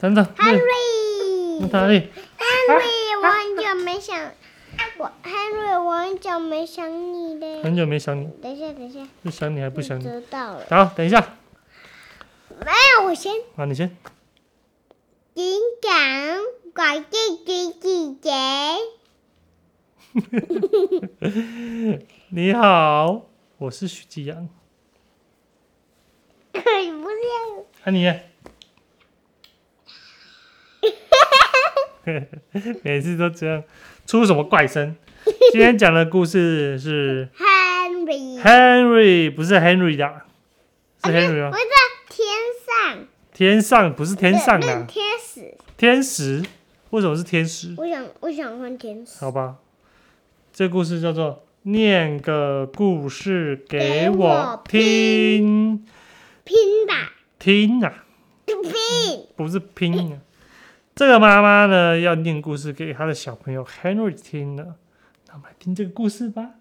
等等，Henry，Henry，哪里？我很久没想，我 Henry，我很久没想你嘞。很久没想你，等一下，等一下，是想你还不想你？知道了。好，等一下，没有，我先。好，你先。警长，怪自己自己。你好，我是徐继阳。不是，啊你呢？每次都这样，出什么怪声？今天讲的故事是 Henry。Henry，不是 Henry 的，是 Henry 吗？我在天上。天上不是天上的啊，天使。天使。为什么是天使？我想，我想换天使。好吧，这故事叫做“念个故事给我听拼吧，”，听啊，拼。不是拼啊。这个妈妈呢，要念故事给她的小朋友 Henry 听呢。那我们来听这个故事吧，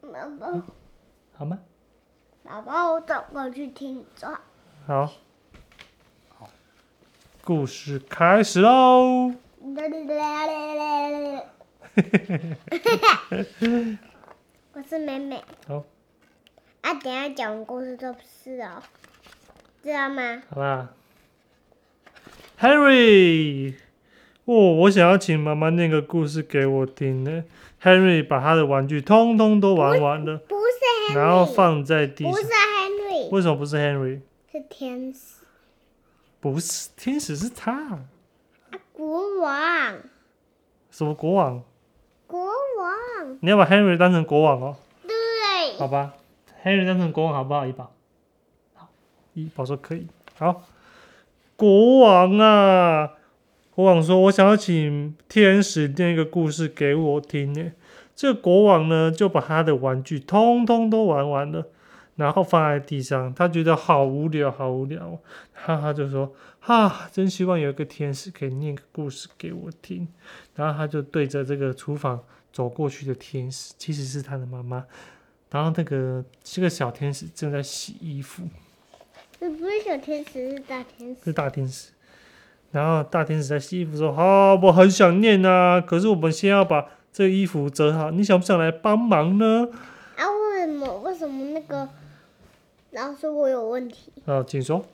妈妈，好吗？宝宝，我走过去听你说。好，故事开始喽。我是美美。好。啊，等下讲完故事就不是哦，知道吗？好吧，Henry，哦，我想要请妈妈念个故事给我听呢。Henry 把他的玩具通通都玩完了，不是 Henry，然后放在地上不是。Henry，为什么不是 Henry？是天使不是，天使是他。啊，国王，什么国王？国王，你要把 Henry 当成国王哦？对，好吧，Henry 当成国王好不好？怡宝，好，怡宝说可以。好，国王啊，国王说：“我想要请天使念一个故事给我听。”呢，这个国王呢，就把他的玩具通通都玩完了，然后放在地上，他觉得好无聊，好无聊哦。然后他就说：“啊，真希望有一个天使可以念个故事给我听。”然后他就对着这个厨房走过去的天使，其实是他的妈妈。然后那个这个小天使正在洗衣服，这不是小天使，是大天使。是大天使。然后大天使在洗衣服说：“好、我很想念啊，可是我们先要把这个衣服折好，你想不想来帮忙呢啊，为什么？为什么那个老师我有问题？？”啊，请说。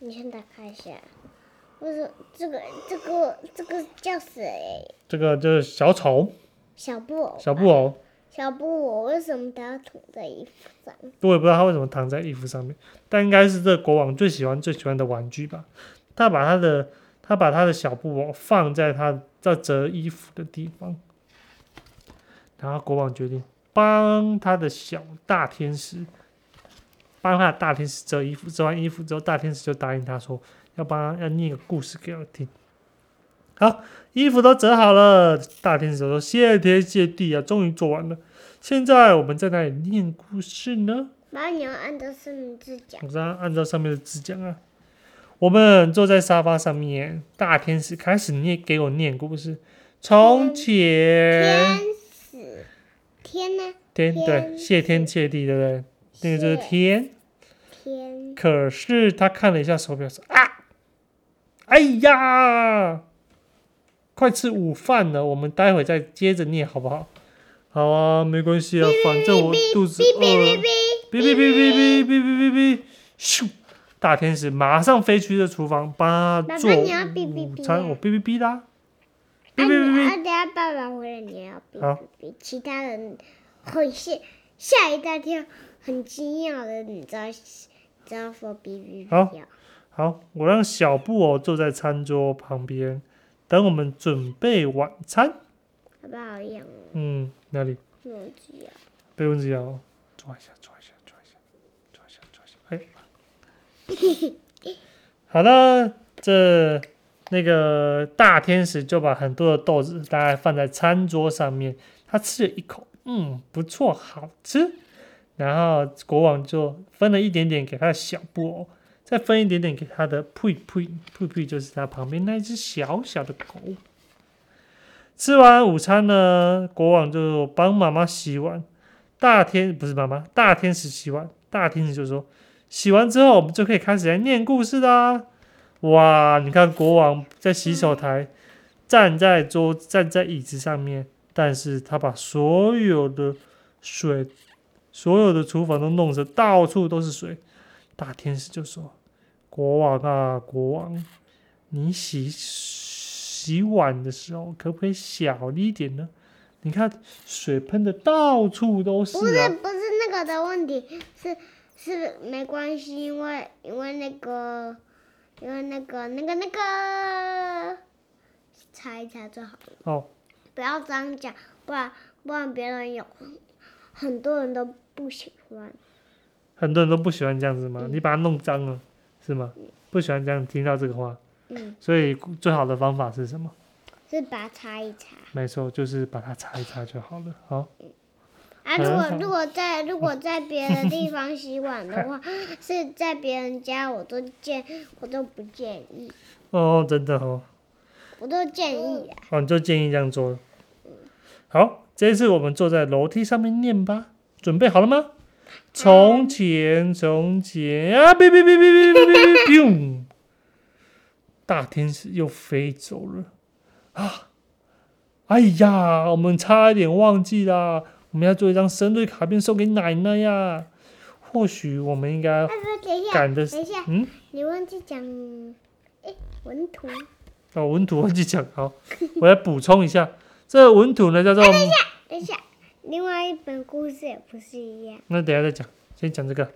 你先打开一下。为什么这个这个这个叫谁？这个就是小丑、小布偶。小布偶，小布偶为什么它要躺在衣服上？我也不知道他为什么躺在衣服上面，但应该是这国王最喜欢最喜欢的玩具吧。他把他的他把他的小布偶放在他在折衣服的地方，然后国王决定帮他的小大天使帮他的大天使折衣服。折完衣服之后，大天使就答应他说要帮他要念个故事给我听。好，衣服都折好了，大天使说谢天谢地啊，终于做完了。现在我们在哪里念故事呢？然后你要按照上面字讲。我这样按照上面的字讲啊。我们坐在沙发上面，大天使开始念给我念故事。从前，天使，天呢？天对，谢天谢地，对不对？那个就是天。天，可是他看了一下手表，说啊，哎呀，快吃午饭了，我们待会再接着念好不好？好啊，没关系啊，反正我肚子饿了哔。哔，哔哔哔哔哔哔哔哔哔，咻！大天使马上飞去这厨房，帮他做午餐。啊我哔哔哔啦，哔啊哔哔哔。你啊，等下爸爸回来你要哔哔哔，其他人会吓吓一大跳，很惊讶的，你知道，知道说哔哔哔好。好，我让小布偶坐在餐桌旁边，等我们准备晚餐。好不好养哦？嗯，哪里？忘记了。被蚊子咬，抓一下，抓一下，抓一下，抓一下，抓一下。哎，好了，这那个大天使就把很多的豆子大概放在餐桌上面，他吃了一口，嗯，不错，好吃。然后国王就分了一点点给他的小布偶，再分一点点给他的佩佩，佩佩就是他旁边那只小小的狗。吃完午餐呢，国王就帮妈妈洗碗。大天不是妈妈，大天使洗碗。大天使就说：“洗完之后，我们就可以开始来念故事啦。”哇，你看国王在洗手台，站在桌站在椅子上面，但是他把所有的水，所有的厨房都弄得到处都是水。大天使就说：“国王啊，国王，你洗洗碗的时候可不可以小一点呢？你看水喷的到处都是不是啊。”不是那个的问题，是是没关系，因为因为那个因为那个那个那个擦一擦就好了，哦，不要这样讲，不然不然别人有很多人都不喜欢。很多人都不喜欢这样子嘛，嗯你把它弄脏了，是吗？不喜欢这样听到这个话，嗯，所以最好的方法是什么？是把它擦一擦。没错，就是把它擦一擦就好了。好，啊，如果如果在如果在别的地方洗碗的话，是在别人家，我都建我都不建议，哦，真的哦，我都建议啊。哦，你就建议这样做。好，这一次我们坐在楼梯上面念吧，准备好了吗？从前，从前啊，哔哔哔哔哔哔哔哔，砰！大天使又飞走了啊！哎呀，我们差一点忘记啦，我们要做一张生日卡片送给奶奶呀。或许我们应该赶的，等一下，嗯，你忘记讲，哎，文图。哦，文图忘记讲，好，我来补充一下，这个文图呢叫做，等一下，另外一本故事也不是一样。那等下再讲，先讲这个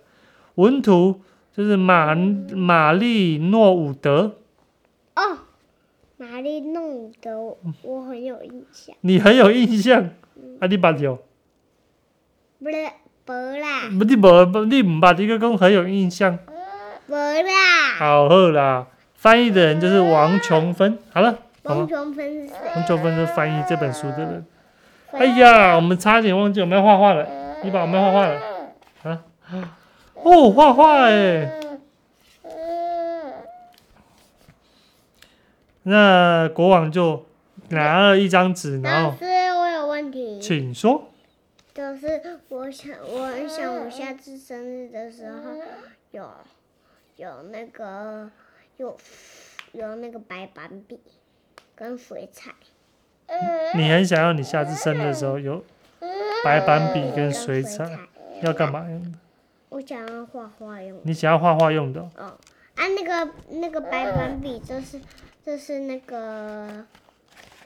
文图，就是马玛丽诺伍德，哦，玛丽弄得我很有印象，你很有印象，啊，你捌有？不是，不啦，不，你无，你唔捌这个讲很有印象，不啦。好好啦，翻译的人就是王琼芬，好了，好王？琼芬是谁？王琼芬是翻译这本书的人。哎呀，我们差点忘记我们要画画了，你把我们要画画了啊？哦，画画哎。那国王就拿了一张纸，然后老师，我有问题，请说。就是我想，我很想我下次生日的时候有有那个有有那个白板笔跟水彩，你很想要你下次生的时候有白板笔跟水彩，要干嘛用的？我想要画画用。你想要画画用的哦、哦，啊，那个那个白板笔就是就是那个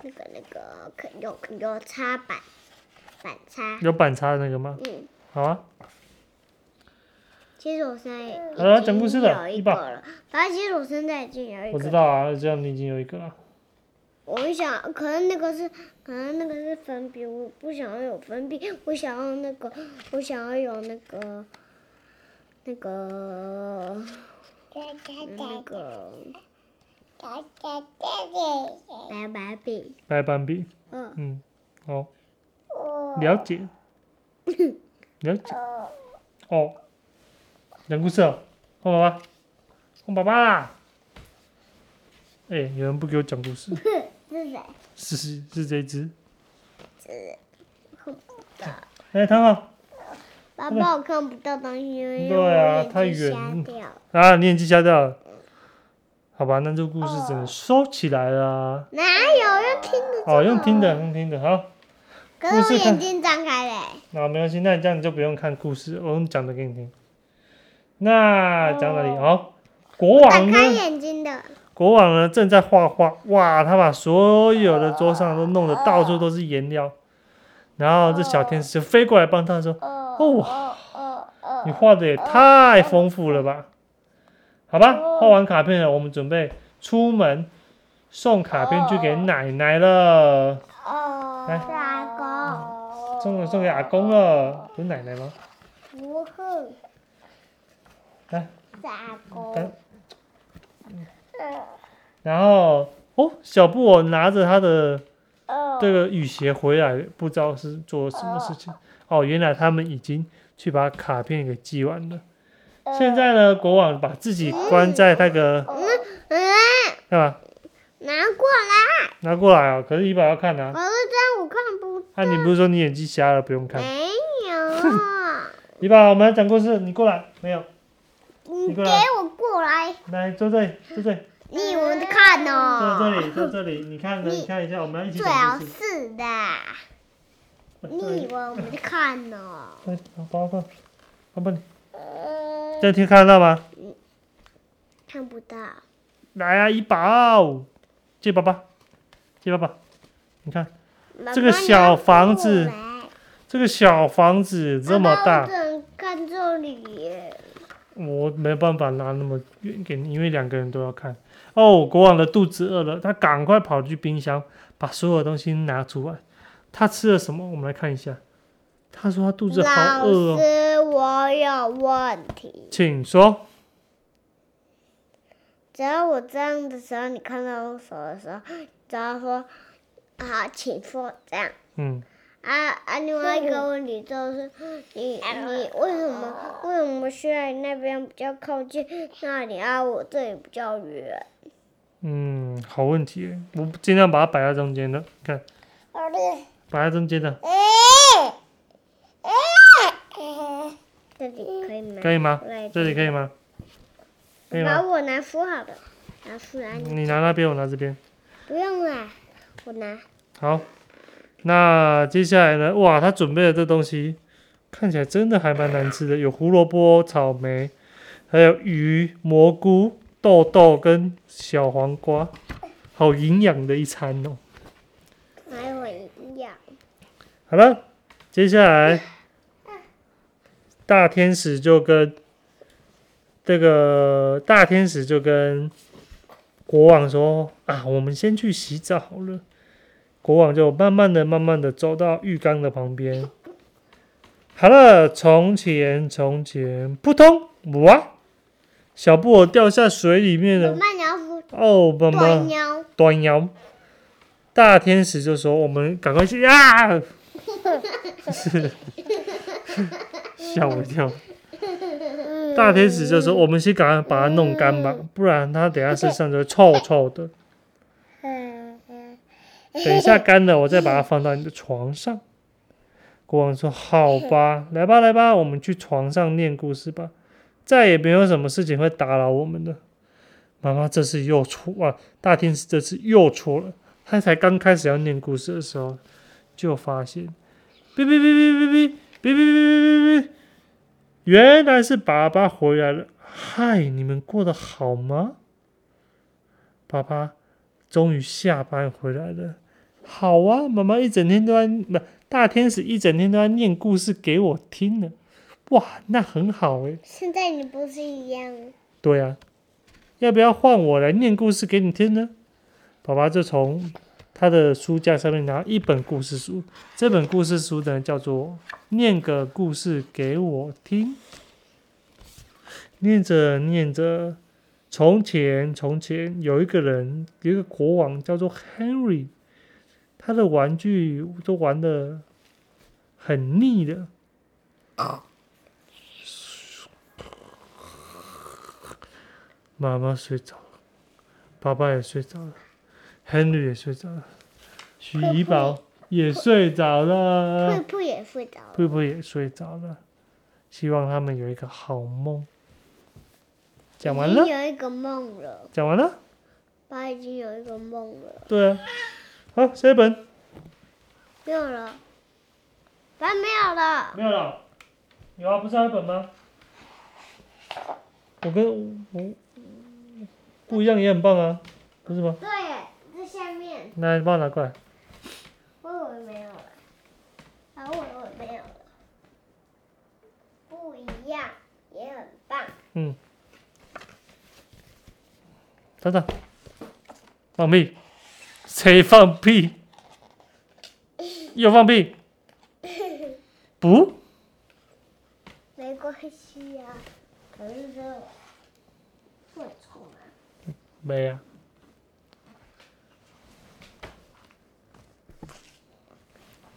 那个那个可有有插板板插，有板擦的那个吗？嗯，好啊，其实我现在好了讲故事了经有一个了，反正其实我现在已经有一我知，道啊，这样你已经有一个了。我想，可能那个是可能那个是粉笔，我不想要有粉笔，我想要那个我想要有那个那个那个白板笔，白板笔，嗯。嗯，好，了解，了解。哦，讲故事哦，换爸爸，换爸爸。啦。哎、有人不给我讲故事，是 谁？是是是这一只。看不到。哎、躺好。爸爸，我看不到东西，因为对啊太远。啊，你眼睛瞎掉了。好吧，那这个故事只能收起来了啊。哪有用听的？哦，用听的，用听的，好。可是我眼睛张开嘞。那没关系，那你这样你就不用看故事，我用讲的给你听。那讲哪里？好，国打王呢？开眼睛的。国王呢正在画画，哇，他把所有的桌上都弄得到处都是颜料，然后这小天使就飞过来帮他说哦哦哦哦：“你画的也太丰富了吧？”好吧，画完卡片了，我们准备出门送卡片去给奶奶了，哦。来是阿公。送送给阿公了，不是奶奶吗？不是。来。是阿公。来然后哦，小布偶拿着他的哦。这个雨鞋回来，不知道是做什么事情。哦，原来他们已经去把卡片给寄完了。现在呢，国王把自己关在那个嗯，干嘛？拿过来。拿过来啊。可是怡宝要看啊。可是这样我看不。啊，你不是说你眼睛瞎了不用看？没有。怡宝，我们来讲故事，你过来。没有，你给我过来。来坐这里，坐这里。你以为看在哦？这里，在这里，你看看，你看一下，我们要一起最好讲故事。是的。你以为我们在看呢？对，好，帮我放，帮帮你。这题看得到吗？看不到。来啊，一宝，借爸爸，借爸爸。你看这个小房子这个小房子这么爸爸我大，看这里。我没办法拿那么远给你，因为两个人都要看。哦，国王的肚子饿了，他赶快跑去冰箱，把所有东西拿出来。他吃了什么？我们来看一下。他说他肚子好老饿哦，师，我有问题。请说。只要我这样的时候，你看到我手的时候，只要说好，请说这样。嗯，啊啊！另外一个问题就是，你你为什么为什么需要那边比较靠近那里啊？我这里比较远。嗯，好问题，我尽量把它摆在中间的，看摆在中间的，这里可以吗？可以吗？这里可以吗？可以吗？把我拿书好了，拿书来你。你拿那边，我拿这边。不用了，我拿。好，那接下来呢？哇，他准备的这东西看起来真的还蛮难吃的，有胡萝卜、草莓，还有鱼、蘑菇、豆豆跟小黄瓜，好营养的一餐哦。还有营养。好了，接下来大天使就跟这个大天使就跟国王说啊，我们先去洗澡好了。国王就慢慢的、慢慢的走到浴缸的旁边。好了，从前从前，扑通，哇！小布偶掉下水里面了。哦，妈妈断，腰。端腰。大天使就说：“我们赶快去啊！”是，吓我一跳。大天使就说：“我们先赶快把它弄干吧，不然它等下身上就臭臭的。等一下干了，我再把它放到你的床上。”国王说：“好吧，来吧，来吧，我们去床上念故事吧，再也没有什么事情会打扰我们了。”妈妈这次又错啊！大天使这次又错了。他才刚开始要念故事的时候，就发现，哔哔哔哔哔哔哔哔哔哔哔，原来是爸爸回来了。嗨，你们过得好吗？爸爸终于下班回来了。好啊，妈妈一整天都在不，大天使一整天都在念故事给我听呢。哇，那很好诶。现在你不是一样？对啊，要不要换我来念故事给你听呢？爸爸就从他的书架上面拿一本故事书，这本故事书呢叫做《念个故事给我听》。念着念着，从前从前有一个人，有一个国王叫做 Henry，他的玩具都玩的很腻的。妈妈睡着了，爸爸也睡着了，Henry 也睡着了，许怡宝也睡着了佩，佩也睡着了。佩佩也睡着了。希望他们有一个好梦。讲完了，有一个梦了，讲完了，爸已经有一个梦了，对啊。好，下一本没有了，爸没有了。没有了，有啊，不是还有一本吗？我跟我不一样也很棒啊，不是吗？对，在下面，那你帮我拿过来。我以为没有了，啊，我以为没有了，不一样也很棒。嗯，等等，放屁，谁放屁？又放屁？不，没关系呀、可是吗？没啊。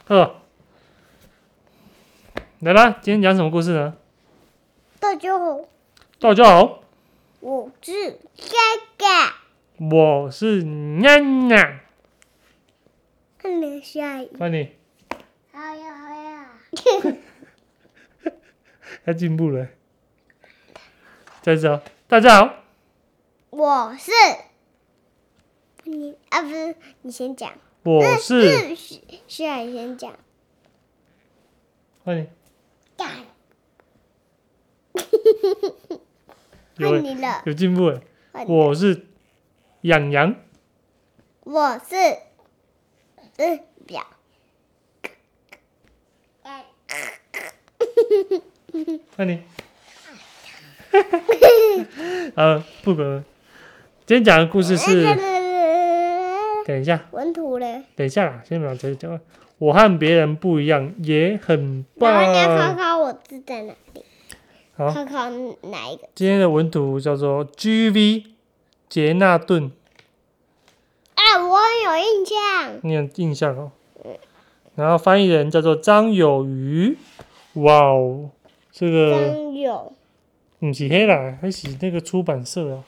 呵，来吧，今天讲什么故事呢？大家好，大家好，我是嘎嘎。我是娘娘，看了下雨，欢迎，好呀好呀。他进步了。再次哦，大家好，我是。你啊，不是你先讲。我是，是是是啊，你先讲。欢迎，干，有换你了。有进步哎，换你。我是养羊，我是，嗯，表。欢迎，呃，不管了，今天讲的故事是，等一下，文图嘞。等一下啦，先把这个讲完。我和别人不一样，也很然后你要考棒。考我字在哪里？好，考考哪一个？今天的文图叫做 G.V. 杰纳顿，啊，我有印象。你有印象哦。然后翻译人叫做张有余，哇哦，这个张友，不是黑啦，还是那个出版社啊，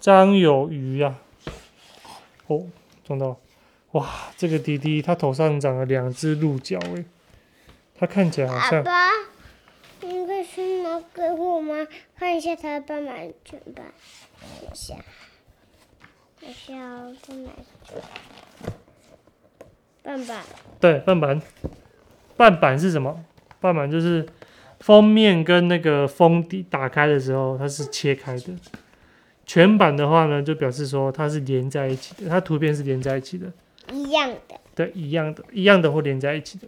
张有余啊。哦，撞到了，哇，这个弟弟他头上长了两只鹿角诶，他看起来好像爸爸，你可以去拿给我吗？看一下他的斑马卷吧。等一下，等一下哦，在哪里？斑马，对半板，半板是什么？半板就是封面跟那个封底打开的时候它是切开的，全版的话呢，就表示说它是连在一起的，它图片是连在一起的，一样的，对，一样的，一样的或连在一起的。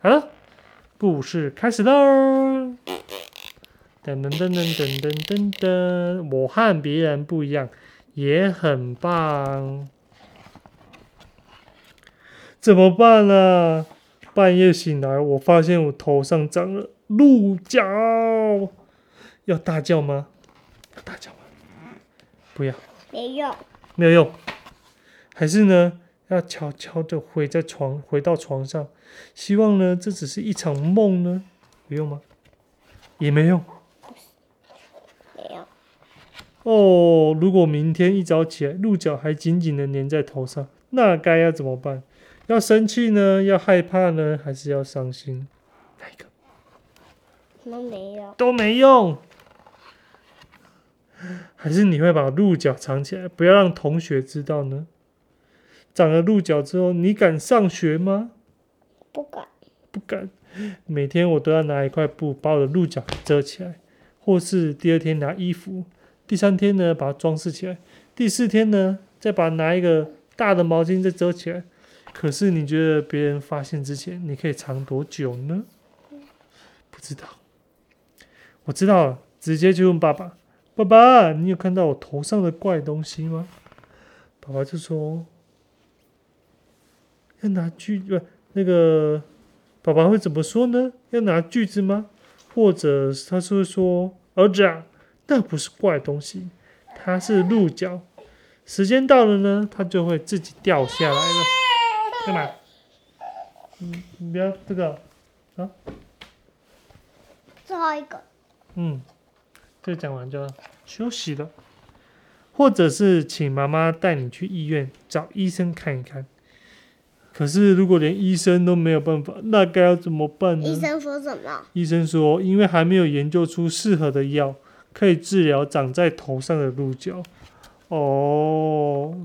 好了，故事开始喽！噔噔噔噔噔噔噔噔，我和别人不一样，也很棒。怎么办呢？半夜醒来，我发现我头上长了鹿角。要大叫吗？要大叫吗？不要。没用，没有用，还是呢要悄悄的回在床回到床上，希望呢这只是一场梦呢，有用吗？也没用没有。哦。如果明天一早起来，鹿角还紧紧的粘在头上，那该要怎么办？要生气呢？要害怕呢？还是要伤心？哪一个什么没用？都没用。还是你会把鹿角藏起来，不要让同学知道呢？长了鹿角之后，你敢上学吗？不敢。不敢。每天我都要拿一块布把我的鹿角遮起来，或是第二天拿衣服，第三天呢把它装饰起来，第四天呢再把拿一个大的毛巾再遮起来。可是你觉得别人发现之前，你可以藏多久呢？不知道。我知道了，直接就问爸爸：“爸爸，你有看到我头上的怪东西吗？”爸爸就说：“要拿锯不那个。”爸爸会怎么说呢？要拿锯子吗？或者他是会说：“儿子啊，那不是怪东西，它是鹿角。时间到了呢，它就会自己掉下来了。”干嘛？嗯，你不要这个啊，最后一个，嗯，这讲完就要休息了，或者是请妈妈带你去医院找医生看一看。可是如果连医生都没有办法，那该要怎么办呢？医生说什么？医生说，因为还没有研究出适合的药，可以治疗长在头上的鹿角。哦，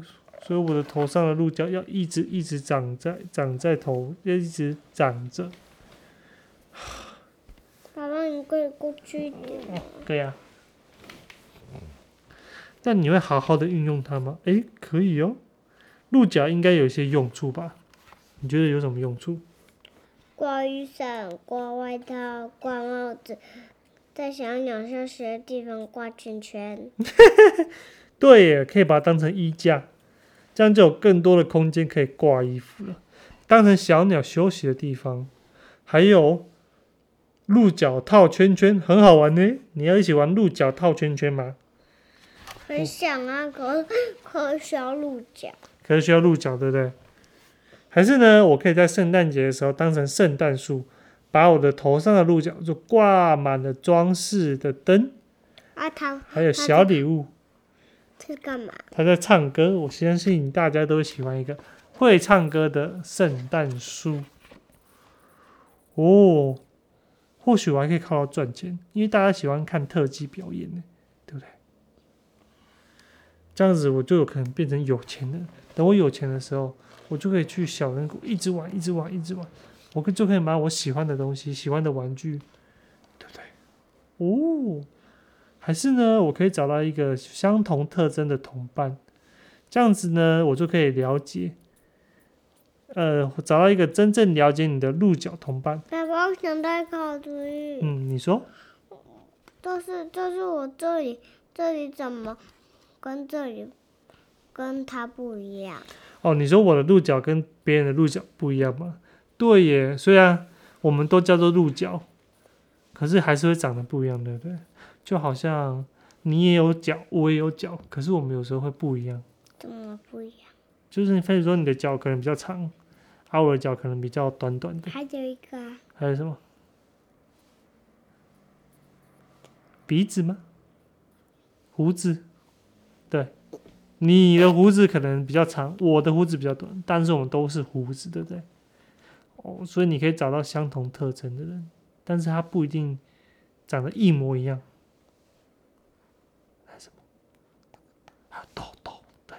所以我的头上的鹿角要一直一直长在长在头，要一直长着。爸爸，你可以过去一点吗。对呀、但你会好好的运用它吗？诶，可以哦。鹿角应该有一些用处吧？你觉得有什么用处？挂雨伞，挂外套，挂帽子，在小鸟上学的地方挂圈圈。对耶，可以把它当成衣架，这样就有更多的空间可以挂衣服了。当成小鸟休息的地方，还有鹿角套圈圈，很好玩呢。你要一起玩鹿角套圈圈吗？很想啊，可可需要鹿角。可是需要鹿角，对不对？还是呢，我可以在圣诞节的时候当成圣诞树，把我的头上的鹿角就挂满了装饰的灯，啊，它还有小礼物。是干嘛？他在唱歌，我相信大家都喜欢一个会唱歌的圣诞树。哦，或许我还可以靠它赚钱，因为大家喜欢看特技表演呢？这样子我就有可能变成有钱人。等我有钱的时候，我就可以去小人国一直玩，一直玩，一直玩，我可就可以买我喜欢的东西，喜欢的玩具，对不对？哦，还是呢，我可以找到一个相同特征的同伴，这样子呢，我就可以了解，呃，找到一个真正了解你的鹿角同伴。爸爸，我想到一个好主意，嗯，你说，就是就是我这里这里怎么跟这里跟它不一样？哦，你说我的鹿角跟别人的鹿角不一样吗？对耶，虽然我们都叫做鹿角，可是还是会长得不一样，对不对？就好像你也有脚，我也有脚，可是我们有时候会不一样。怎么不一样？就是你比如说你的脚可能比较长，而我的脚可能比较短短的。还有一个啊，还有什么？鼻子吗？胡子？对，你的胡子可能比较长，我的胡子比较短，但是我们都是胡子，对不对？哦，所以你可以找到相同特征的人，但是他不一定长得一模一样。还有什么？还有痘痘，对，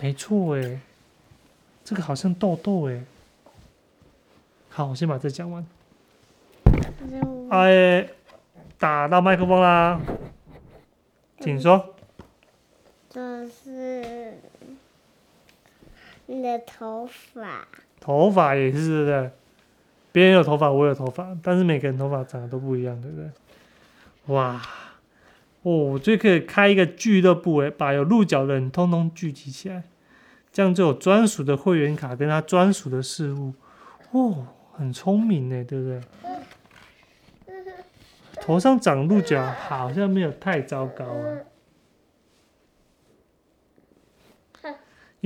没错，诶，这个好像痘痘，诶。好，我先把这讲完。哎，打到麦克风啦，请说。这是你的头发，头发也是对不对？别人有头发，我有头发，但是每个人头发长得都不一样，对不对？哇，哦，我就可以开一个俱乐部诶，把有鹿角的人通通聚集起来，这样就有专属的会员卡跟他专属的事物。哦，很聪明呢，对不对？头上长鹿角好像没有太糟糕啊，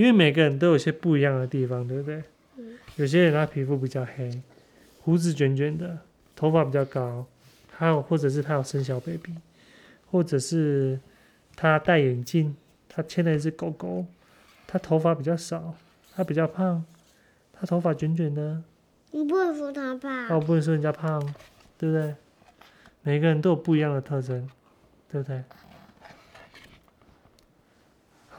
因为每个人都有些不一样的地方，对不对？有些人他皮肤比较黑，胡子卷卷的，头发比较高，还有或者是他有生小 baby，或者是他戴眼镜，他牵了一只狗狗，他头发比较少，他比较胖，他头发卷卷的，你不会说他胖？哦，不能说人家胖，对不对？每个人都有不一样的特征，对不对？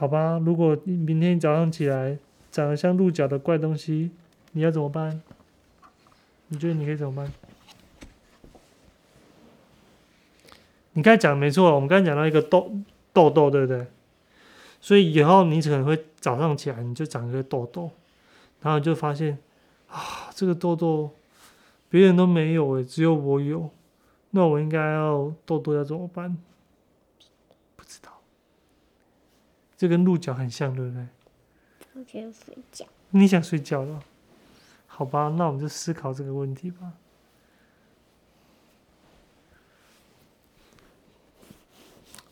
好吧，如果明天早上起来长得像鹿角的怪东西，你要怎么办？你觉得你可以怎么办？你刚才讲的没错，我们刚才讲到一个痘痘痘，对不对？所以以后你可能会早上起来你就长一个痘痘，然后就发现啊，这个痘痘别人都没有诶，只有我有。那我应该要痘痘要怎么办？不知道。这跟鹿角很像，对不对？我想睡觉。你想睡觉了？好吧，那我们就思考这个问题吧。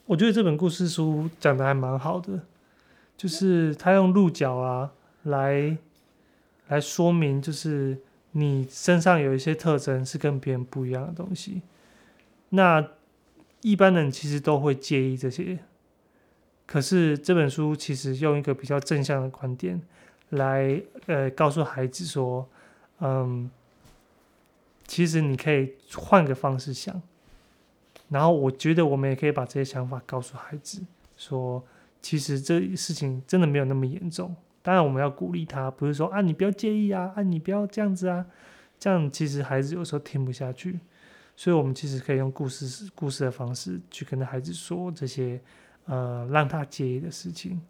我觉得这本故事书讲的还蛮好的，就是他用鹿角啊来来说明，就是你身上有一些特征是跟别人不一样的东西。那一般人其实都会介意这些，可是这本书其实用一个比较正向的观点来呃告诉孩子说，嗯，其实你可以换个方式想，然后我觉得我们也可以把这些想法告诉孩子，说其实这事情真的没有那么严重。当然我们要鼓励他，不是说啊你不要介意啊，啊你不要这样子啊，这样其实孩子有时候听不下去。所以，我们其实可以用故事、故事的方式去跟孩子说这些，呃，让他介意的事情。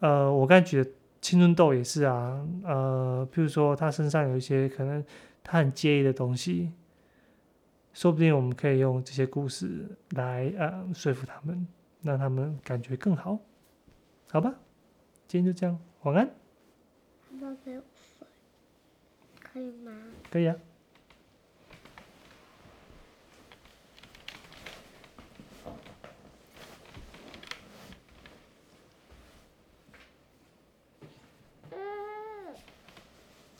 呃，我刚才举的青春痘也是啊，呃，譬如说他身上有一些可能他很介意的东西，说不定我们可以用这些故事来呃说服他们，让他们感觉更好，好吧？今天就这样，晚安。可以吗？可以啊。